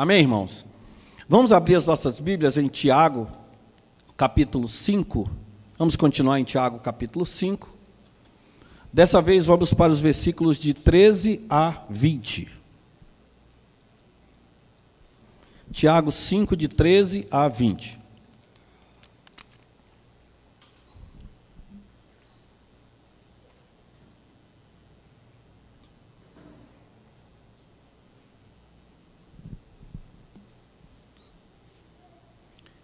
Amém, irmãos? Vamos abrir as nossas Bíblias em Tiago, capítulo 5. Vamos continuar em Tiago, capítulo 5. Dessa vez vamos para os versículos de 13 a 20. Tiago 5, de 13 a 20.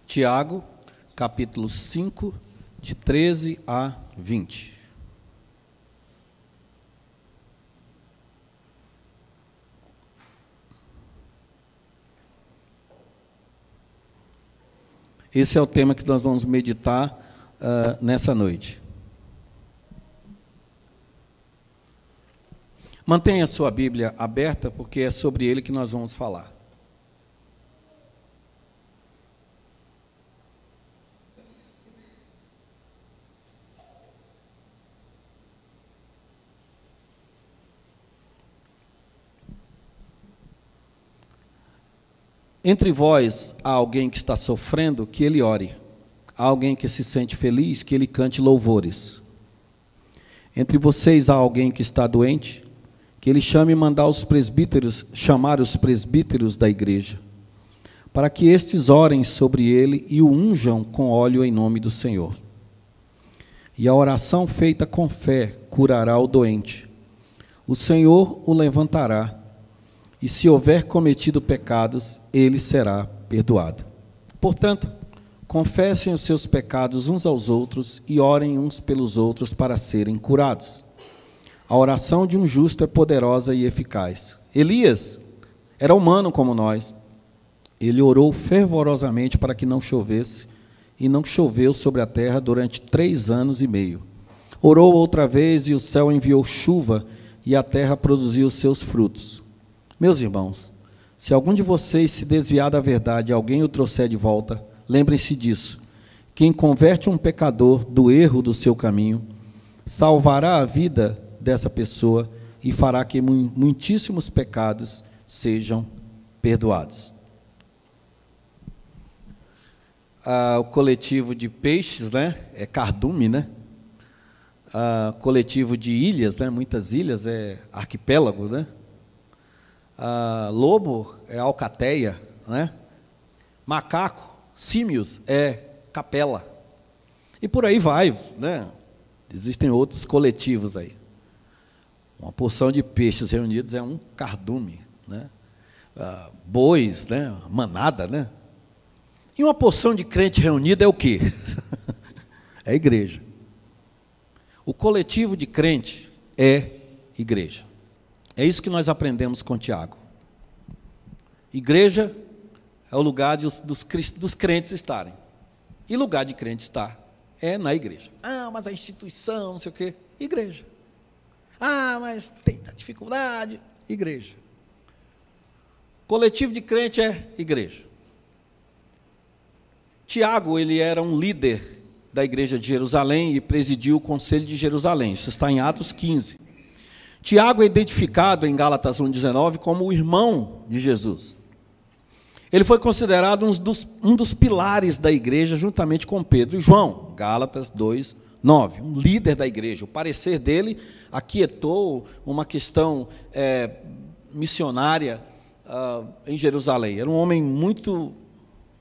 Tiago, capítulo 5, de 13 a 20. Esse é o tema que nós vamos meditar uh, nessa noite. Mantenha a sua Bíblia aberta, porque é sobre ele que nós vamos falar. Entre vós há alguém que está sofrendo, que ele ore. Há alguém que se sente feliz, que ele cante louvores. Entre vocês há alguém que está doente, que ele chame e mandar os presbíteros, chamar os presbíteros da igreja, para que estes orem sobre ele e o unjam com óleo em nome do Senhor. E a oração feita com fé curará o doente. O Senhor o levantará e se houver cometido pecados, ele será perdoado. Portanto, confessem os seus pecados uns aos outros e orem uns pelos outros para serem curados. A oração de um justo é poderosa e eficaz. Elias era humano como nós. Ele orou fervorosamente para que não chovesse, e não choveu sobre a terra durante três anos e meio. Orou outra vez, e o céu enviou chuva, e a terra produziu seus frutos. Meus irmãos, se algum de vocês se desviar da verdade e alguém o trouxer de volta, lembrem-se disso. Quem converte um pecador do erro do seu caminho, salvará a vida dessa pessoa e fará que muitíssimos pecados sejam perdoados. Ah, o coletivo de peixes, né? É cardume, né? Ah, coletivo de ilhas, né? Muitas ilhas é arquipélago, né? Ah, lobo é alcateia, né? Macaco, símios é capela. E por aí vai, né? Existem outros coletivos aí. Uma porção de peixes reunidos é um cardume, né? Ah, bois, né? Manada, né? E uma porção de crente reunida é o quê? é igreja. O coletivo de crente é igreja. É isso que nós aprendemos com Tiago. Igreja é o lugar dos, dos, dos crentes estarem. E lugar de crente estar é na igreja. Ah, mas a instituição, não sei o quê. Igreja. Ah, mas tem dificuldade. Igreja. Coletivo de crente é igreja. Tiago, ele era um líder da igreja de Jerusalém e presidiu o conselho de Jerusalém. Isso está em Atos 15. Tiago é identificado em Gálatas 1,19 como o irmão de Jesus. Ele foi considerado um dos, um dos pilares da igreja, juntamente com Pedro e João, Gálatas 2,9. Um líder da igreja. O parecer dele aquietou uma questão é, missionária uh, em Jerusalém. Era um homem muito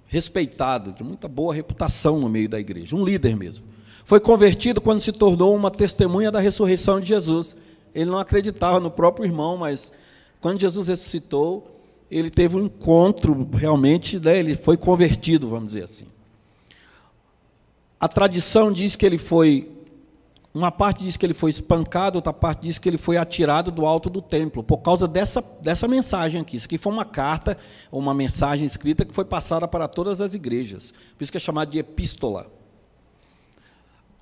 respeitado, de muita boa reputação no meio da igreja, um líder mesmo. Foi convertido quando se tornou uma testemunha da ressurreição de Jesus ele não acreditava no próprio irmão, mas quando Jesus ressuscitou, ele teve um encontro realmente, né, ele foi convertido, vamos dizer assim. A tradição diz que ele foi, uma parte diz que ele foi espancado, outra parte diz que ele foi atirado do alto do templo, por causa dessa, dessa mensagem aqui. Isso aqui foi uma carta, uma mensagem escrita que foi passada para todas as igrejas. Por isso que é chamado de epístola.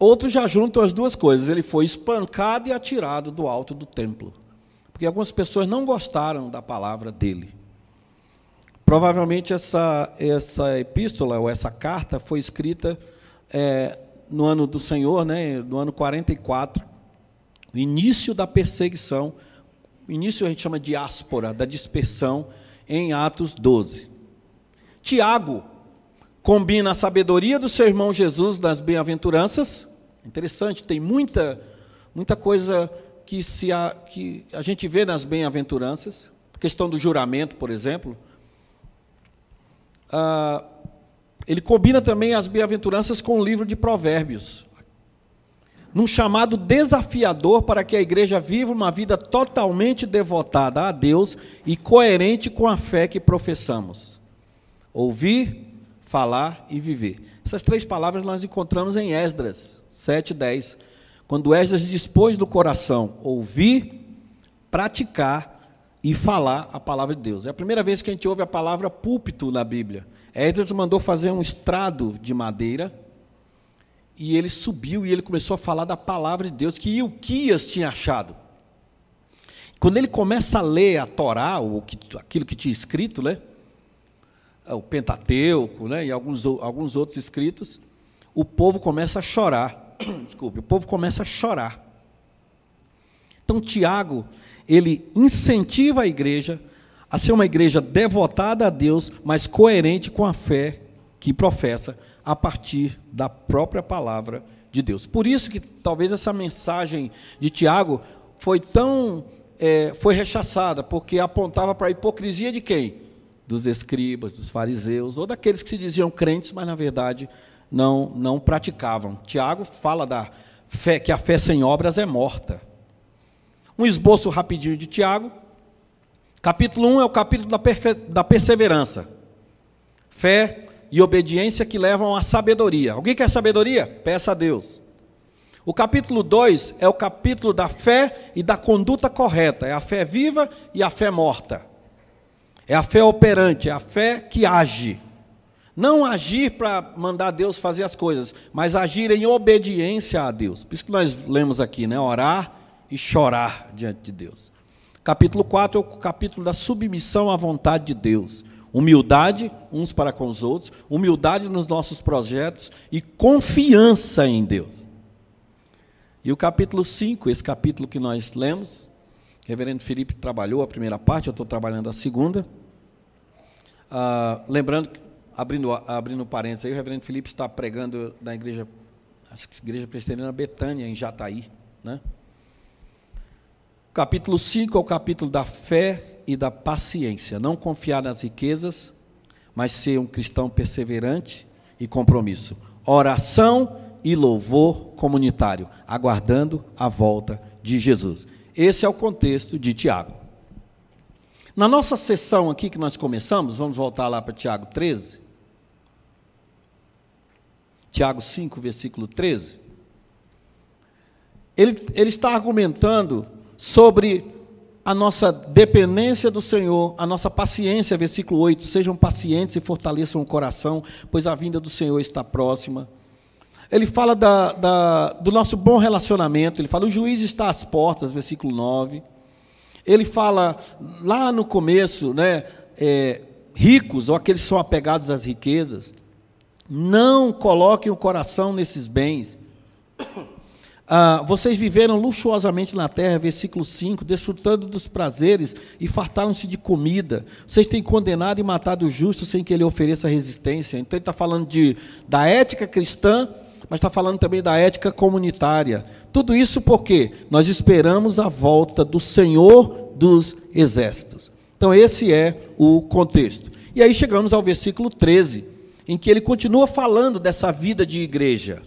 Outros já juntam as duas coisas. Ele foi espancado e atirado do alto do templo. Porque algumas pessoas não gostaram da palavra dele. Provavelmente essa, essa epístola ou essa carta foi escrita é, no ano do Senhor, né, no ano 44, o início da perseguição, início a gente chama de diáspora, da dispersão em Atos 12. Tiago combina a sabedoria do seu irmão Jesus nas bem-aventuranças. Interessante, tem muita, muita coisa que, se a, que a gente vê nas bem-aventuranças. Questão do juramento, por exemplo. Ah, ele combina também as bem-aventuranças com o livro de Provérbios, num chamado desafiador para que a igreja viva uma vida totalmente devotada a Deus e coerente com a fé que professamos. Ouvir, falar e viver. Essas três palavras nós encontramos em Esdras 7:10, quando Esdras dispôs do coração ouvir, praticar e falar a palavra de Deus. É a primeira vez que a gente ouve a palavra púlpito na Bíblia. Esdras mandou fazer um estrado de madeira e ele subiu e ele começou a falar da palavra de Deus que Ilquias tinha achado. Quando ele começa a ler a Torá, ou aquilo que tinha escrito, né? o Pentateuco né? e alguns, alguns outros escritos, o povo começa a chorar. Desculpe, o povo começa a chorar. Então, Tiago, ele incentiva a igreja a ser uma igreja devotada a Deus, mas coerente com a fé que professa a partir da própria palavra de Deus. Por isso que talvez essa mensagem de Tiago foi tão é, foi rechaçada, porque apontava para a hipocrisia de quem? Dos escribas, dos fariseus, ou daqueles que se diziam crentes, mas na verdade não não praticavam. Tiago fala da fé que a fé sem obras é morta. Um esboço rapidinho de Tiago, Capítulo 1 é o capítulo da, da perseverança. Fé e obediência que levam à sabedoria. Alguém quer sabedoria? Peça a Deus. O capítulo 2 é o capítulo da fé e da conduta correta. É a fé viva e a fé morta. É a fé operante, é a fé que age. Não agir para mandar Deus fazer as coisas, mas agir em obediência a Deus. Por isso que nós lemos aqui, né? Orar e chorar diante de Deus. Capítulo 4 é o capítulo da submissão à vontade de Deus. Humildade uns para com os outros, humildade nos nossos projetos e confiança em Deus. E o capítulo 5, esse capítulo que nós lemos, reverendo Felipe trabalhou a primeira parte, eu estou trabalhando a segunda. Ah, lembrando, abrindo, abrindo parênteses aí, o reverendo Felipe está pregando na igreja, acho que igreja presbiteriana Betânia, em Jataí, né? Capítulo 5 é o capítulo da fé e da paciência. Não confiar nas riquezas, mas ser um cristão perseverante e compromisso. Oração e louvor comunitário, aguardando a volta de Jesus. Esse é o contexto de Tiago. Na nossa sessão aqui que nós começamos, vamos voltar lá para Tiago 13. Tiago 5, versículo 13. Ele, ele está argumentando sobre a nossa dependência do Senhor, a nossa paciência, versículo 8: sejam pacientes e fortaleçam o coração, pois a vinda do Senhor está próxima. Ele fala da, da, do nosso bom relacionamento, ele fala: o juiz está às portas, versículo 9. Ele fala lá no começo, né, é, ricos ou aqueles que são apegados às riquezas, não coloquem o coração nesses bens. Ah, vocês viveram luxuosamente na terra, versículo 5, desfrutando dos prazeres e fartaram-se de comida. Vocês têm condenado e matado o justo sem que ele ofereça resistência. Então ele está falando de, da ética cristã, mas está falando também da ética comunitária. Tudo isso porque nós esperamos a volta do Senhor dos exércitos. Então esse é o contexto. E aí chegamos ao versículo 13, em que ele continua falando dessa vida de igreja.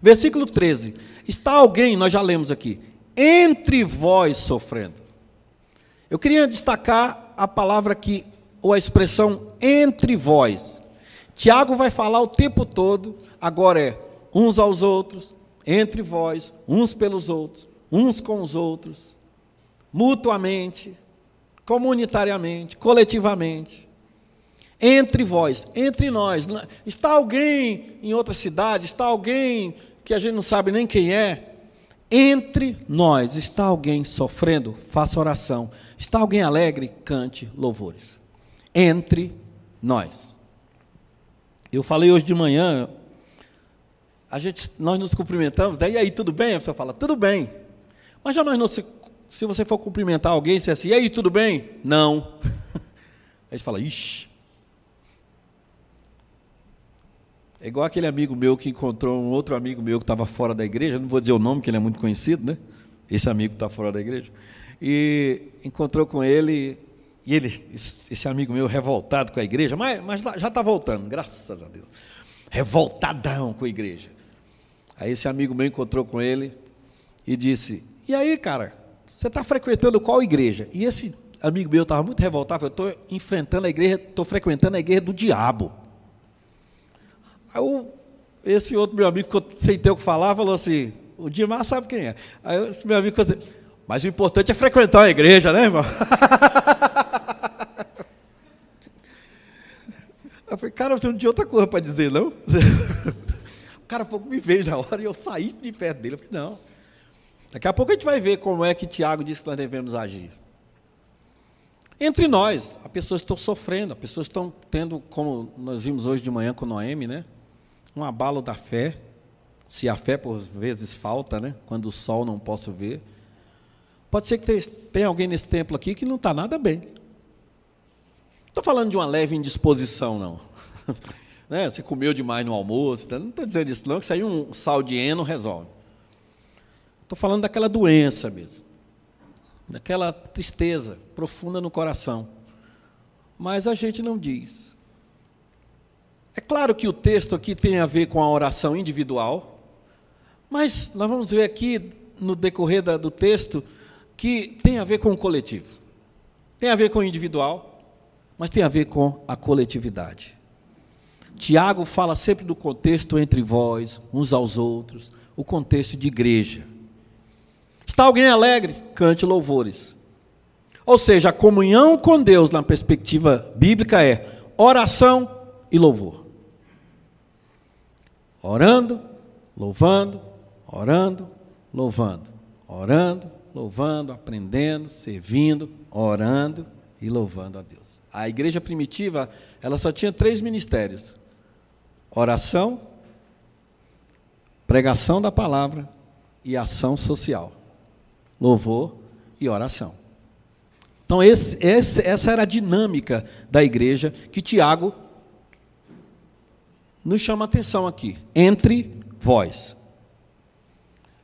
Versículo 13: Está alguém, nós já lemos aqui, entre vós sofrendo. Eu queria destacar a palavra aqui, ou a expressão entre vós. Tiago vai falar o tempo todo, agora é uns aos outros, entre vós, uns pelos outros, uns com os outros, mutuamente, comunitariamente, coletivamente entre vós, entre nós. Está alguém em outra cidade, está alguém que a gente não sabe nem quem é. Entre nós está alguém sofrendo, faça oração. Está alguém alegre, cante louvores. Entre nós. Eu falei hoje de manhã, a gente, nós nos cumprimentamos, daí aí tudo bem? A pessoa fala, tudo bem. Mas já nós não se, se você for cumprimentar alguém, você é assim, e aí tudo bem? Não. Aí você fala, ixi. É igual aquele amigo meu que encontrou um outro amigo meu que estava fora da igreja, não vou dizer o nome, que ele é muito conhecido, né? Esse amigo está fora da igreja. E encontrou com ele, e ele, esse amigo meu, revoltado com a igreja, mas, mas já está voltando, graças a Deus. Revoltadão com a igreja. Aí esse amigo meu encontrou com ele e disse: E aí, cara, você está frequentando qual igreja? E esse amigo meu estava muito revoltado, eu estou enfrentando a igreja, estou frequentando a igreja do diabo. Aí o, esse outro meu amigo, sem ter o que falar, falou assim: O Dimar sabe quem é. Aí esse meu amigo falou assim, mas o importante é frequentar a igreja, né, irmão? Eu falei, cara, você não tinha outra coisa para dizer, não? O cara falou, me veio na hora e eu saí de perto dele. Eu falei, não. Daqui a pouco a gente vai ver como é que Tiago diz que nós devemos agir. Entre nós, as pessoas estão sofrendo, as pessoas estão tendo, como nós vimos hoje de manhã com Noemi, né? Um abalo da fé. Se a fé por vezes falta, né? Quando o sol não posso ver. Pode ser que tenha alguém nesse templo aqui que não está nada bem. Estou falando de uma leve indisposição, não. né? Você comeu demais no almoço, não estou dizendo isso, não, que aí um sal de eno resolve. Estou falando daquela doença mesmo, daquela tristeza profunda no coração. Mas a gente não diz. É claro que o texto aqui tem a ver com a oração individual, mas nós vamos ver aqui no decorrer do texto que tem a ver com o coletivo. Tem a ver com o individual, mas tem a ver com a coletividade. Tiago fala sempre do contexto entre vós, uns aos outros, o contexto de igreja. Está alguém alegre? Cante louvores. Ou seja, a comunhão com Deus na perspectiva bíblica é oração e louvor. Orando, louvando, orando, louvando, orando, louvando, aprendendo, servindo, orando e louvando a Deus. A igreja primitiva, ela só tinha três ministérios: oração, pregação da palavra e ação social. Louvor e oração. Então, esse, esse, essa era a dinâmica da igreja que Tiago nos chama a atenção aqui. Entre vós.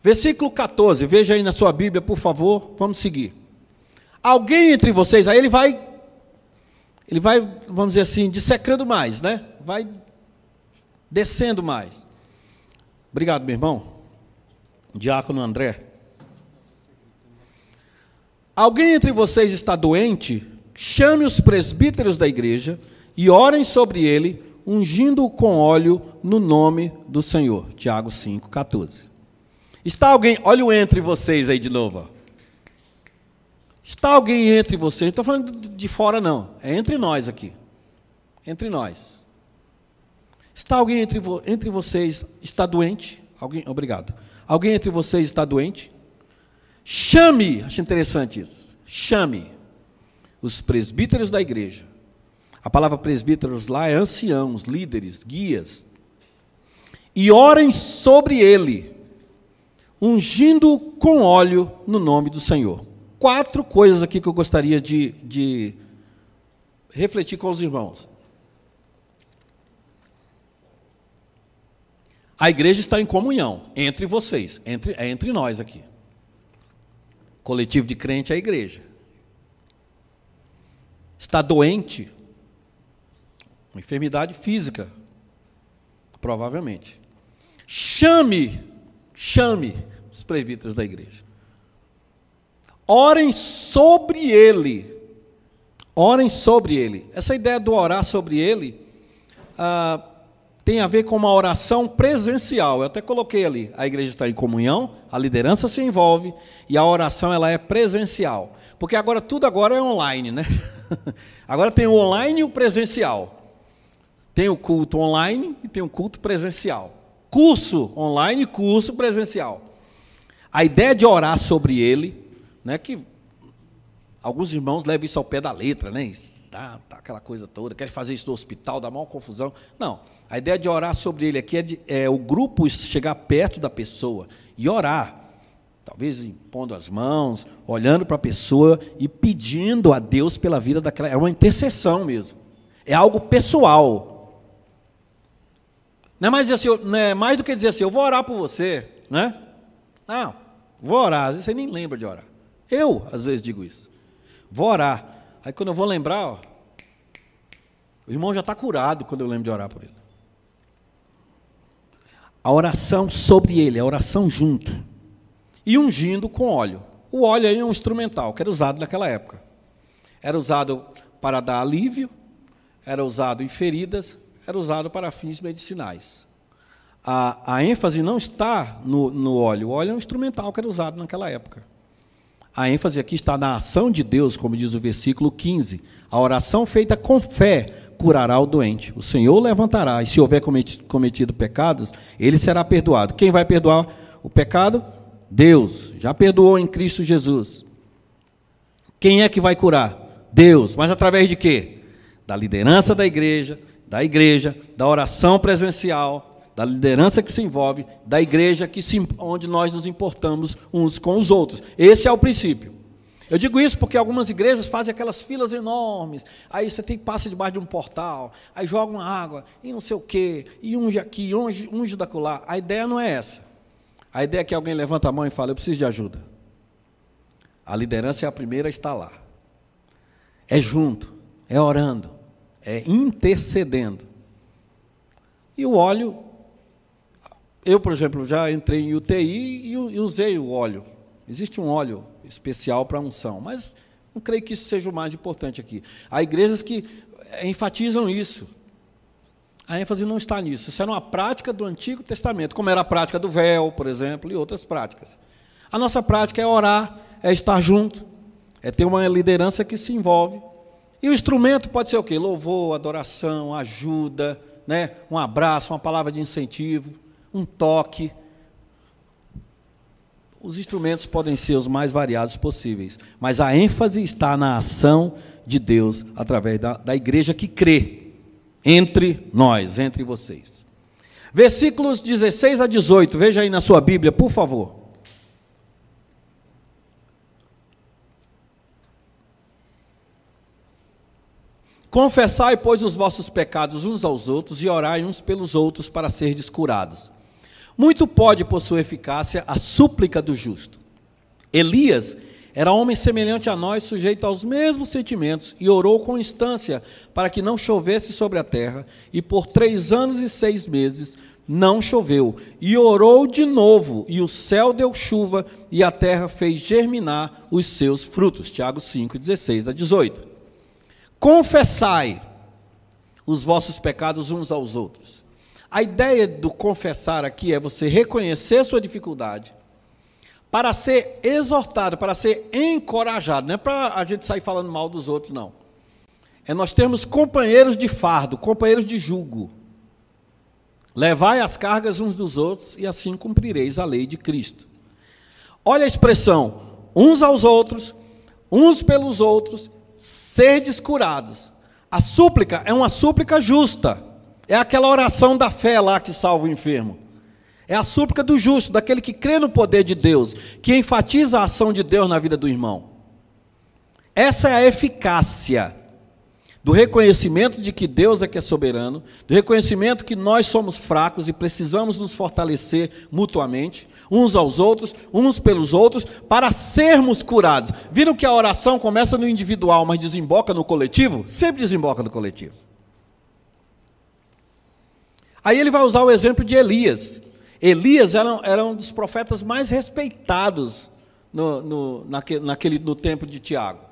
Versículo 14, veja aí na sua Bíblia, por favor, vamos seguir. Alguém entre vocês, aí ele vai, ele vai, vamos dizer assim, dissecando mais, né? Vai descendo mais. Obrigado, meu irmão. Diácono André. Alguém entre vocês está doente? Chame os presbíteros da igreja e orem sobre ele, ungindo-o com óleo no nome do Senhor. Tiago 5,14. Está alguém, olha o entre vocês aí de novo. Está alguém entre vocês, não estou falando de fora, não, é entre nós aqui. Entre nós. Está alguém entre, vo entre vocês está doente? Alguém, obrigado. Alguém entre vocês está doente? Chame, acho interessante isso. Chame os presbíteros da igreja. A palavra presbíteros lá é anciãos, líderes, guias. E orem sobre ele, ungindo com óleo no nome do Senhor. Quatro coisas aqui que eu gostaria de, de refletir com os irmãos. A igreja está em comunhão entre vocês, entre, é entre nós aqui. Coletivo de crente é a igreja. Está doente, uma enfermidade física, provavelmente. Chame, chame os presbíteros da igreja. Orem sobre ele. Orem sobre ele. Essa ideia do orar sobre ele, ah, tem a ver com uma oração presencial. Eu até coloquei ali, a igreja está em comunhão, a liderança se envolve e a oração ela é presencial. Porque agora tudo agora é online, né? Agora tem o online e o presencial. Tem o culto online e tem o culto presencial. Curso online e curso presencial. A ideia de orar sobre ele, né, que alguns irmãos levam isso ao pé da letra, né? Tá, tá aquela coisa toda, querem fazer isso no hospital, dá maior confusão. Não, a ideia de orar sobre ele aqui é, de, é o grupo chegar perto da pessoa e orar. talvez impondo as mãos, olhando para a pessoa e pedindo a Deus pela vida daquela. É uma intercessão mesmo. É algo pessoal. Não é mais, assim, não é mais do que dizer assim, eu vou orar por você, né? Não, vou orar, às vezes você nem lembra de orar. Eu, às vezes, digo isso. Vou orar. Aí quando eu vou lembrar, ó, o irmão já está curado quando eu lembro de orar por ele. A oração sobre ele, a oração junto. E ungindo com óleo. O óleo é um instrumental que era usado naquela época. Era usado para dar alívio, era usado em feridas, era usado para fins medicinais. A, a ênfase não está no, no óleo, o óleo é um instrumental que era usado naquela época. A ênfase aqui está na ação de Deus, como diz o versículo 15. A oração feita com fé curará o doente. O Senhor levantará, e se houver cometido pecados, ele será perdoado. Quem vai perdoar o pecado? Deus. Já perdoou em Cristo Jesus. Quem é que vai curar? Deus. Mas através de quê? Da liderança da igreja, da igreja, da oração presencial, da liderança que se envolve, da igreja que se, onde nós nos importamos uns com os outros. Esse é o princípio. Eu digo isso porque algumas igrejas fazem aquelas filas enormes. Aí você tem que passar debaixo de um portal, aí joga uma água, e não sei o quê, e unge aqui, unge, unge da colar. A ideia não é essa. A ideia é que alguém levanta a mão e fala: Eu preciso de ajuda. A liderança é a primeira a estar lá. É junto, é orando, é intercedendo. E o óleo, eu, por exemplo, já entrei em UTI e usei o óleo. Existe um óleo especial para unção, mas não creio que isso seja o mais importante aqui. Há igrejas que enfatizam isso. A ênfase não está nisso. Isso era uma prática do Antigo Testamento, como era a prática do véu, por exemplo, e outras práticas. A nossa prática é orar, é estar junto, é ter uma liderança que se envolve. E o instrumento pode ser o quê? Louvor, adoração, ajuda, né? um abraço, uma palavra de incentivo, um toque os instrumentos podem ser os mais variados possíveis, mas a ênfase está na ação de Deus através da, da igreja que crê entre nós, entre vocês. Versículos 16 a 18, veja aí na sua Bíblia, por favor. Confessai, pois, os vossos pecados uns aos outros e orai uns pelos outros para serdes curados. Muito pode, por sua eficácia, a súplica do justo. Elias era homem semelhante a nós, sujeito aos mesmos sentimentos, e orou com instância para que não chovesse sobre a terra, e por três anos e seis meses não choveu. E orou de novo, e o céu deu chuva, e a terra fez germinar os seus frutos. Tiago 5, 16 a 18. Confessai os vossos pecados uns aos outros a ideia do confessar aqui é você reconhecer sua dificuldade, para ser exortado, para ser encorajado, não é para a gente sair falando mal dos outros, não. É nós termos companheiros de fardo, companheiros de jugo. Levai as cargas uns dos outros e assim cumprireis a lei de Cristo. Olha a expressão, uns aos outros, uns pelos outros, serdes curados. A súplica é uma súplica justa. É aquela oração da fé lá que salva o enfermo. É a súplica do justo, daquele que crê no poder de Deus, que enfatiza a ação de Deus na vida do irmão. Essa é a eficácia do reconhecimento de que Deus é que é soberano, do reconhecimento que nós somos fracos e precisamos nos fortalecer mutuamente, uns aos outros, uns pelos outros, para sermos curados. Viram que a oração começa no individual, mas desemboca no coletivo? Sempre desemboca no coletivo. Aí ele vai usar o exemplo de Elias. Elias era, era um dos profetas mais respeitados no, no, naquele, no tempo de Tiago.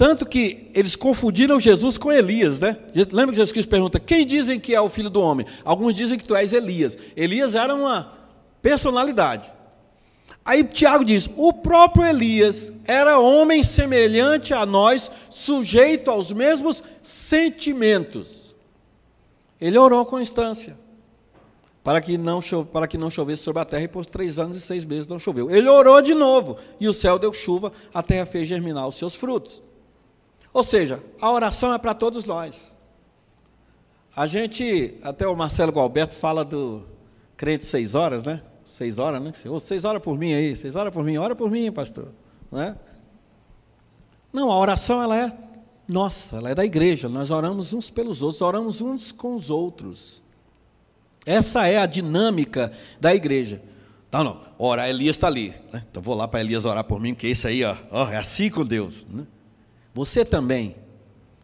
Tanto que eles confundiram Jesus com Elias, né? Lembra que Jesus Cristo pergunta: quem dizem que é o filho do homem? Alguns dizem que tu és Elias. Elias era uma personalidade. Aí Tiago diz: o próprio Elias era homem semelhante a nós, sujeito aos mesmos sentimentos. Ele orou com instância para que não para que não chovesse sobre a terra e por três anos e seis meses não choveu. Ele orou de novo e o céu deu chuva, a terra fez germinar os seus frutos. Ou seja, a oração é para todos nós. A gente, até o Marcelo Gualberto fala do crente seis horas, né? Seis horas, né? Oh, seis horas por mim aí, seis horas por mim, ora por mim, pastor. Não, é? não, a oração ela é nossa, ela é da igreja. Nós oramos uns pelos outros, oramos uns com os outros. Essa é a dinâmica da igreja. Não, não, orar, Elias está ali. Né? Então vou lá para Elias orar por mim, porque isso aí ó, ó, é assim com Deus. Né? Você também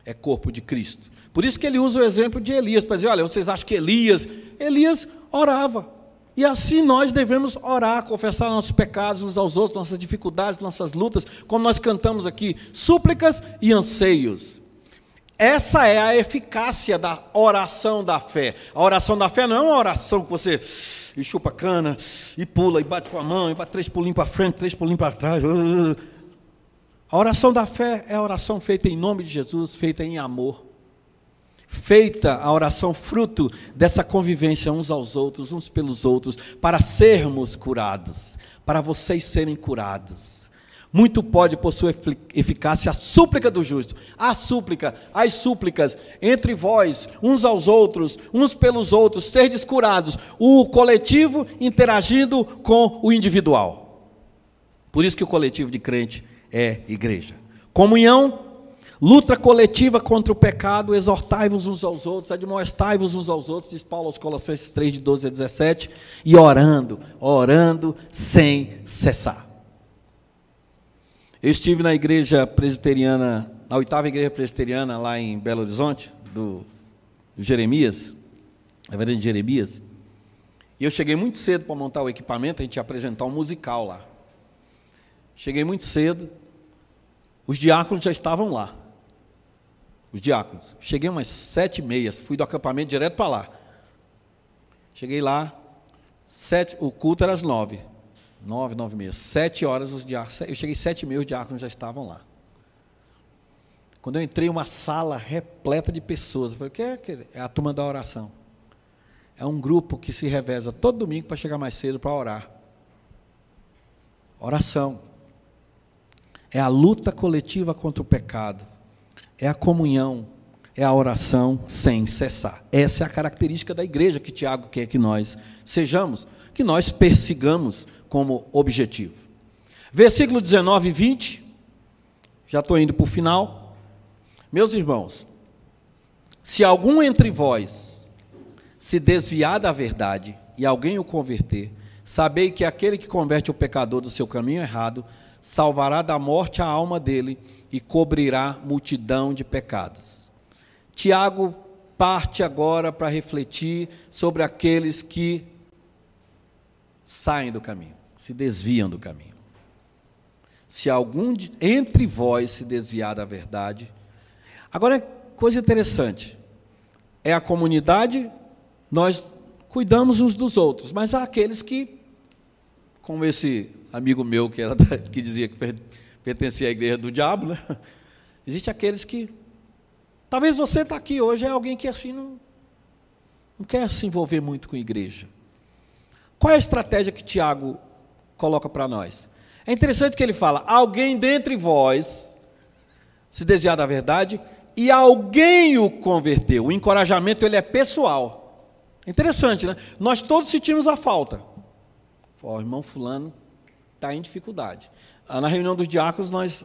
é corpo de Cristo. Por isso que ele usa o exemplo de Elias, para dizer, olha, vocês acham que Elias, Elias orava. E assim nós devemos orar, confessar nossos pecados uns aos outros, nossas dificuldades, nossas lutas, como nós cantamos aqui, súplicas e anseios. Essa é a eficácia da oração da fé. A oração da fé não é uma oração que você e chupa cana, e pula, e bate com a mão, e bate três pulinhos para frente, três pulinhos para trás. A oração da fé é a oração feita em nome de Jesus, feita em amor. Feita a oração fruto dessa convivência uns aos outros, uns pelos outros, para sermos curados, para vocês serem curados. Muito pode, por sua eficácia, a súplica do justo. A súplica, as súplicas entre vós, uns aos outros, uns pelos outros, ser descurados. O coletivo interagindo com o individual. Por isso que o coletivo de crente é igreja. Comunhão, luta coletiva contra o pecado, exortai-vos uns aos outros, admoestai-vos uns aos outros, diz Paulo aos Colossenses 3, de 12 a 17, e orando, orando sem cessar. Eu estive na igreja presbiteriana, na oitava igreja presbiteriana lá em Belo Horizonte, do, Jeremias, de Jeremias. E eu cheguei muito cedo para montar o equipamento, a gente ia apresentar um musical lá. Cheguei muito cedo, os diáconos já estavam lá. Os diáconos. Cheguei umas sete e meia, fui do acampamento direto para lá. Cheguei lá, sete, o culto era às nove. Nove, nove e meia. Sete horas os diáconos. Eu cheguei sete e meia, os diáconos já estavam lá. Quando eu entrei, uma sala repleta de pessoas. Eu falei, o que é? É a turma da oração. É um grupo que se reveza todo domingo para chegar mais cedo para orar. Oração. É a luta coletiva contra o pecado. É a comunhão. É a oração sem cessar. Essa é a característica da igreja que Tiago quer que nós sejamos, que nós persigamos como objetivo. Versículo 19 e 20, já estou indo para o final. Meus irmãos, se algum entre vós se desviar da verdade e alguém o converter, sabei que aquele que converte o pecador do seu caminho errado, salvará da morte a alma dele e cobrirá multidão de pecados. Tiago parte agora para refletir sobre aqueles que saem do caminho se desviam do caminho. Se algum de, entre vós se desviar da verdade. Agora, coisa interessante. É a comunidade, nós cuidamos uns dos outros, mas há aqueles que, como esse amigo meu que, era, que dizia que pertencia à igreja do diabo, né? Existe aqueles que. Talvez você está aqui hoje, é alguém que assim não, não quer se envolver muito com a igreja. Qual é a estratégia que Tiago coloca para nós. É interessante que ele fala: alguém dentre vós se desviar da verdade e alguém o converteu. O encorajamento ele é pessoal. É interessante, né? Nós todos sentimos a falta. o irmão fulano está em dificuldade. Ah, na reunião dos diáconos nós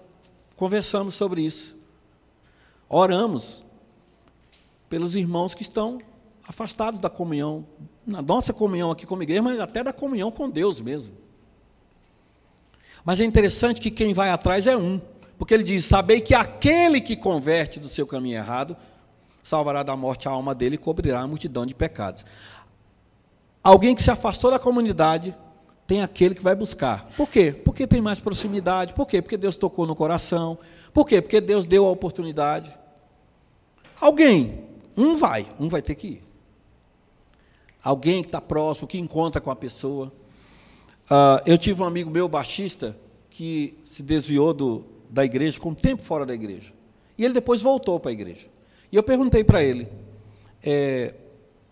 conversamos sobre isso. Oramos pelos irmãos que estão afastados da comunhão, na nossa comunhão aqui como igreja, mas até da comunhão com Deus mesmo. Mas é interessante que quem vai atrás é um, porque ele diz: Sabei que aquele que converte do seu caminho errado salvará da morte a alma dele e cobrirá a multidão de pecados. Alguém que se afastou da comunidade tem aquele que vai buscar. Por quê? Porque tem mais proximidade. Por quê? Porque Deus tocou no coração. Por quê? Porque Deus deu a oportunidade. Alguém, um vai, um vai ter que ir. Alguém que está próximo, que encontra com a pessoa. Uh, eu tive um amigo meu, baixista, que se desviou do, da igreja, com um tempo fora da igreja. E ele depois voltou para a igreja. E eu perguntei para ele, é,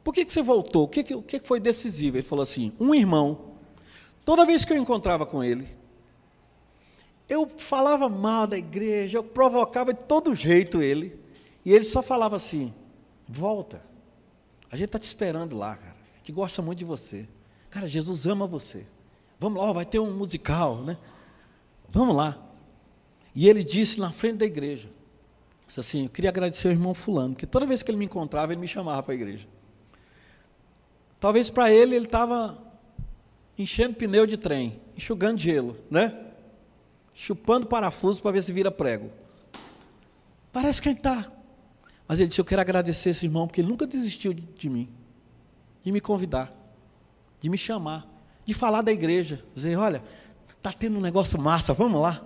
por que, que você voltou? O que, que, o que foi decisivo? Ele falou assim, um irmão, toda vez que eu encontrava com ele, eu falava mal da igreja, eu provocava de todo jeito ele, e ele só falava assim, volta, a gente está te esperando lá, cara, a gente gosta muito de você. Cara, Jesus ama você. Vamos lá, vai ter um musical, né? Vamos lá. E ele disse na frente da igreja, disse assim, eu queria agradecer ao irmão fulano, porque toda vez que ele me encontrava, ele me chamava para a igreja. Talvez para ele ele estava enchendo pneu de trem, enxugando gelo, né? Chupando parafuso para ver se vira prego. Parece que ele está. Mas ele disse: Eu quero agradecer esse irmão, porque ele nunca desistiu de, de mim, de me convidar, de me chamar, de falar da igreja, dizer: Olha, está tendo um negócio massa, vamos lá.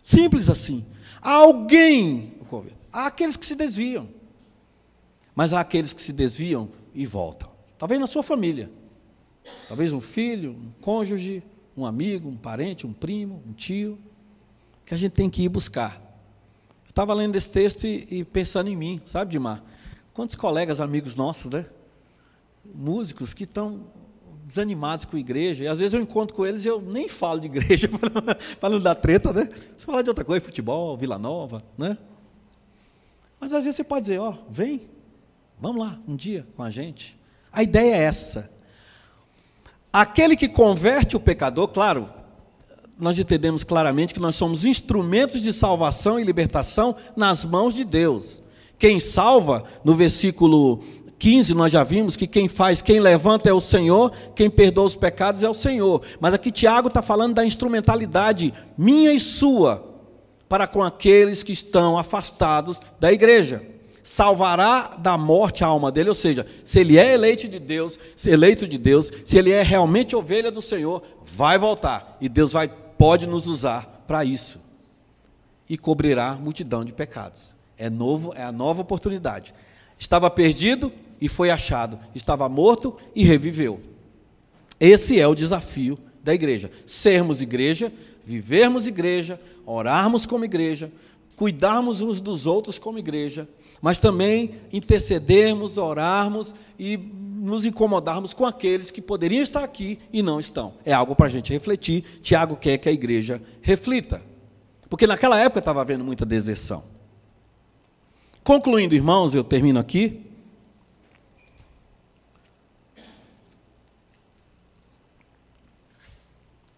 Simples assim. Há alguém, há aqueles que se desviam, mas há aqueles que se desviam e voltam. Talvez na sua família. Talvez um filho, um cônjuge, um amigo, um parente, um primo, um tio, que a gente tem que ir buscar. Eu estava lendo esse texto e, e, pensando em mim, sabe, Dimar? Quantos colegas, amigos nossos, né? Músicos que estão desanimados com a igreja, e às vezes eu encontro com eles e eu nem falo de igreja para não dar treta, né? Você fala de outra coisa, futebol, Vila Nova, né? Mas às vezes você pode dizer, ó, oh, vem, vamos lá, um dia com a gente. A ideia é essa. Aquele que converte o pecador, claro, nós entendemos claramente que nós somos instrumentos de salvação e libertação nas mãos de Deus. Quem salva, no versículo 15, nós já vimos que quem faz, quem levanta é o Senhor, quem perdoa os pecados é o Senhor. Mas aqui Tiago está falando da instrumentalidade minha e sua para com aqueles que estão afastados da igreja salvará da morte a alma dele, ou seja, se ele é eleito de Deus, se eleito de Deus, se ele é realmente ovelha do Senhor, vai voltar e Deus vai pode nos usar para isso. E cobrirá multidão de pecados. É novo, é a nova oportunidade. Estava perdido e foi achado, estava morto e reviveu. Esse é o desafio da igreja: sermos igreja, vivermos igreja, orarmos como igreja, cuidarmos uns dos outros como igreja, mas também intercedermos, orarmos e nos incomodarmos com aqueles que poderiam estar aqui e não estão. É algo para a gente refletir. Tiago quer que a igreja reflita. Porque naquela época estava havendo muita deserção. Concluindo, irmãos, eu termino aqui.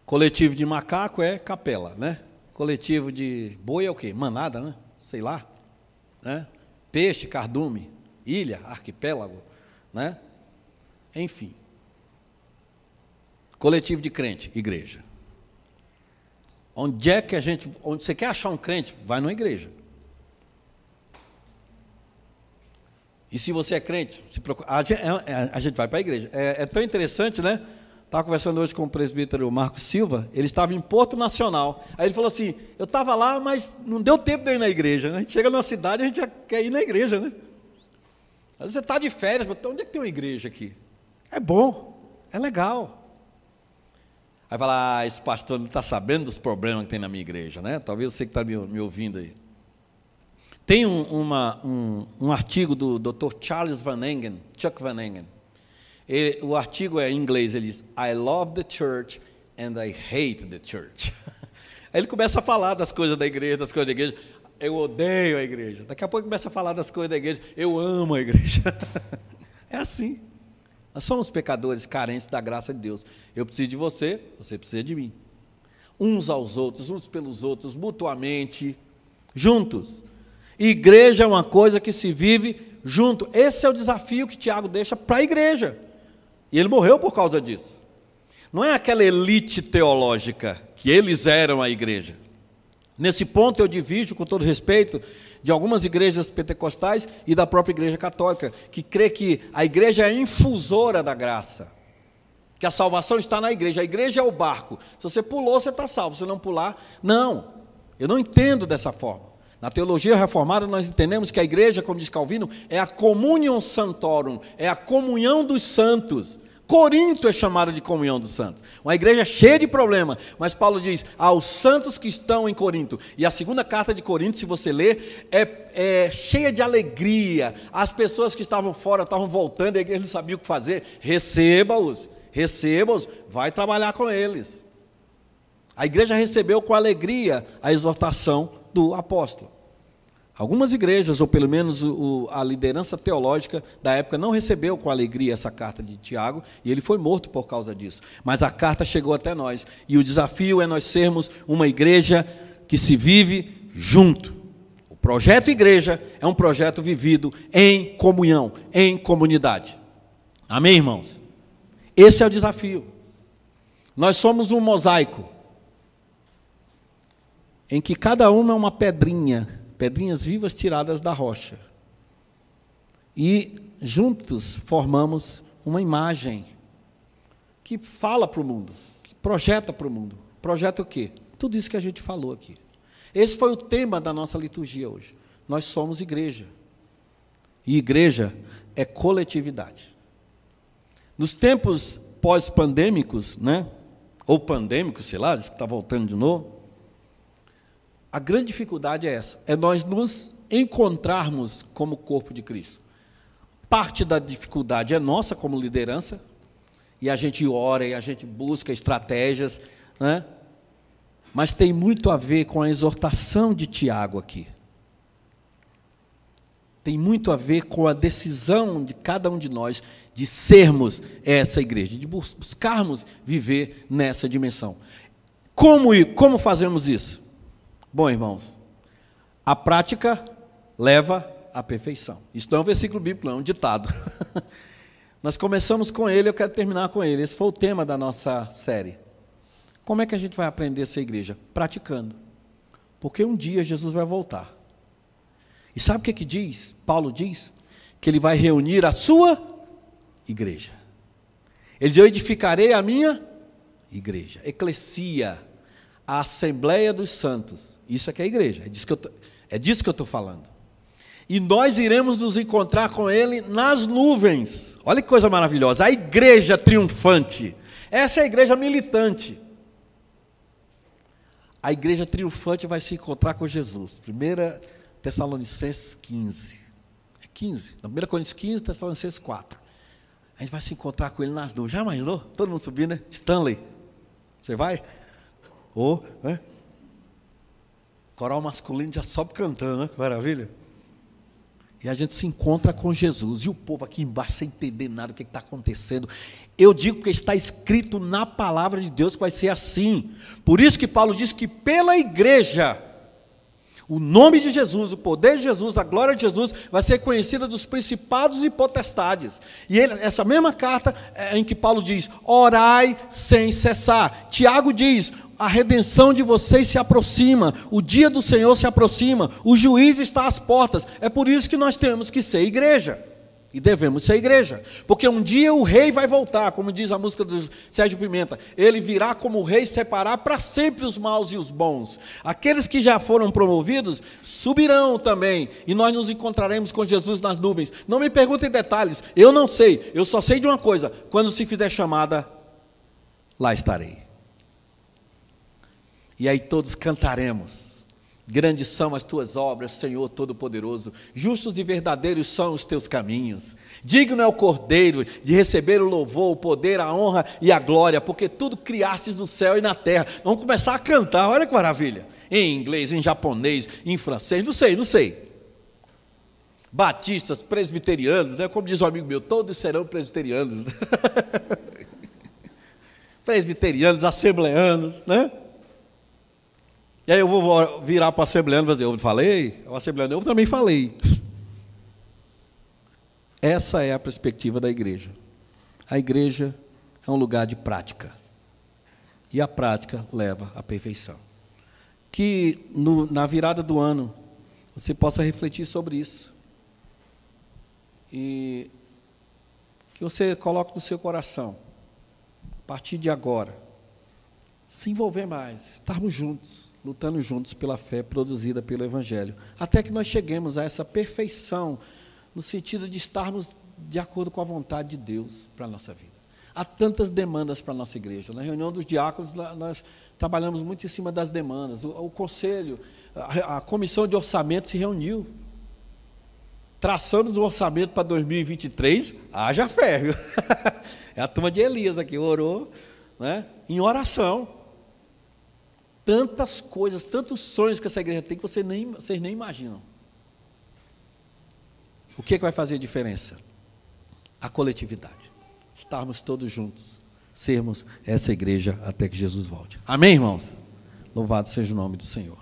Coletivo de macaco é capela, né? Coletivo de boi é o quê? Manada, né? Sei lá. Né? Peixe, cardume, ilha, arquipélago, né? Enfim. Coletivo de crente, igreja. Onde é que a gente, onde você quer achar um crente, vai numa igreja. E se você é crente, procura, a, gente, é, é, a, gente, vai para a igreja. É, é tão interessante, né? Estava conversando hoje com o presbítero Marcos Silva, ele estava em Porto Nacional. Aí ele falou assim: Eu estava lá, mas não deu tempo de ir na igreja. Né? A gente chega numa cidade, a gente já quer ir na igreja, né? Às vezes você está de férias, mas onde é que tem uma igreja aqui? É bom, é legal. Aí fala: Ah, esse pastor não está sabendo dos problemas que tem na minha igreja, né? Talvez você que está me, me, ouvindo aí. Tem um, uma, um, um artigo do Dr. Charles Van Engen, Chuck Van Engen ele, o artigo é em inglês, ele diz: I love the church and I hate the church. Aí ele começa a falar das coisas da igreja, das coisas da igreja. Eu odeio a igreja. Daqui a pouco começa a falar das coisas da igreja. Eu amo a igreja. é assim. Nós somos pecadores carentes da graça de Deus. Eu preciso de você, você precisa de mim. Uns aos outros, uns pelos outros, mutuamente, juntos. Igreja é uma coisa que se vive junto. Esse é o desafio que Tiago deixa para a igreja. E ele morreu por causa disso. Não é aquela elite teológica que eles eram a igreja. Nesse ponto eu divido, com todo respeito, de algumas igrejas pentecostais e da própria igreja católica, que crê que a igreja é infusora da graça. Que a salvação está na igreja. A igreja é o barco. Se você pulou, você está salvo. Se não pular, não. Eu não entendo dessa forma. Na teologia reformada, nós entendemos que a igreja, como diz Calvino, é a communion santorum, é a comunhão dos santos. Corinto é chamada de comunhão dos santos. Uma igreja cheia de problemas, mas Paulo diz aos santos que estão em Corinto. E a segunda carta de Corinto, se você ler, é, é cheia de alegria. As pessoas que estavam fora estavam voltando, a igreja não sabia o que fazer. Receba-os, receba-os, vai trabalhar com eles. A igreja recebeu com alegria a exortação do apóstolo. Algumas igrejas, ou pelo menos o, a liderança teológica da época, não recebeu com alegria essa carta de Tiago, e ele foi morto por causa disso. Mas a carta chegou até nós, e o desafio é nós sermos uma igreja que se vive junto. O projeto igreja é um projeto vivido em comunhão, em comunidade. Amém, irmãos? Esse é o desafio. Nós somos um mosaico em que cada uma é uma pedrinha pedrinhas vivas tiradas da rocha. E juntos formamos uma imagem que fala para o mundo, que projeta para o mundo. Projeta o quê? Tudo isso que a gente falou aqui. Esse foi o tema da nossa liturgia hoje. Nós somos igreja. E igreja é coletividade. Nos tempos pós-pandêmicos, né? Ou pandêmicos, sei lá, diz que está voltando de novo. A grande dificuldade é essa: é nós nos encontrarmos como corpo de Cristo. Parte da dificuldade é nossa como liderança, e a gente ora e a gente busca estratégias, né? mas tem muito a ver com a exortação de Tiago aqui. Tem muito a ver com a decisão de cada um de nós de sermos essa igreja, de buscarmos viver nessa dimensão. Como, como fazemos isso? Bom, irmãos, a prática leva à perfeição. Isso não é um versículo bíblico, é um ditado. Nós começamos com ele, eu quero terminar com ele. Esse foi o tema da nossa série. Como é que a gente vai aprender essa igreja? Praticando. Porque um dia Jesus vai voltar. E sabe o que, que diz? Paulo diz que ele vai reunir a sua igreja. Ele diz: Eu edificarei a minha igreja, eclesia a Assembleia dos Santos. Isso é que é a igreja, é disso que eu tô, é disso que eu estou falando. E nós iremos nos encontrar com Ele nas nuvens. Olha que coisa maravilhosa, a igreja triunfante. Essa é a igreja militante. A igreja triunfante vai se encontrar com Jesus. 1 Tessalonicenses 15. É 15. 1 Coríntios 15, Tessalonicenses 4. A gente vai se encontrar com ele nas nuvens. Já imaginou? Todo mundo subindo, né? Stanley. Você vai? Ou, né? Coral masculino já sobe cantando, né? Maravilha. E a gente se encontra com Jesus. E o povo aqui embaixo, sem entender nada do que está acontecendo. Eu digo que está escrito na palavra de Deus que vai ser assim. Por isso que Paulo diz que pela igreja o nome de Jesus, o poder de Jesus, a glória de Jesus vai ser conhecida dos principados e potestades. E ele, essa mesma carta é em que Paulo diz: orai sem cessar. Tiago diz: a redenção de vocês se aproxima, o dia do Senhor se aproxima, o juiz está às portas. É por isso que nós temos que ser igreja. E devemos ser igreja, porque um dia o rei vai voltar, como diz a música do Sérgio Pimenta, ele virá como rei separar para sempre os maus e os bons. Aqueles que já foram promovidos subirão também, e nós nos encontraremos com Jesus nas nuvens. Não me perguntem detalhes, eu não sei, eu só sei de uma coisa: quando se fizer chamada, lá estarei. E aí todos cantaremos. Grandes são as tuas obras, Senhor Todo-Poderoso. Justos e verdadeiros são os teus caminhos. Digno é o Cordeiro de receber o louvor, o poder, a honra e a glória, porque tudo criastes no céu e na terra. Vamos começar a cantar, olha que maravilha. Em inglês, em japonês, em francês, não sei, não sei. Batistas, presbiterianos, né? como diz um amigo meu, todos serão presbiterianos. presbiterianos, assembleanos, né? E aí eu vou virar para o assembleano e dizer, eu falei? O assembleano, eu também falei. Essa é a perspectiva da igreja. A igreja é um lugar de prática. E a prática leva à perfeição. Que no, na virada do ano você possa refletir sobre isso. E que você coloque no seu coração, a partir de agora, se envolver mais, estarmos juntos lutando juntos pela fé produzida pelo Evangelho, até que nós cheguemos a essa perfeição, no sentido de estarmos de acordo com a vontade de Deus para a nossa vida. Há tantas demandas para a nossa igreja. Na reunião dos diáconos, nós trabalhamos muito em cima das demandas. O, o conselho, a, a comissão de orçamento se reuniu, traçando o orçamento para 2023, haja fé? É a turma de Elias aqui, orou né, em oração tantas coisas, tantos sonhos que essa igreja tem que você nem, vocês nem imaginam. O que, é que vai fazer a diferença? A coletividade. Estarmos todos juntos, sermos essa igreja até que Jesus volte. Amém, irmãos? Louvado seja o nome do Senhor.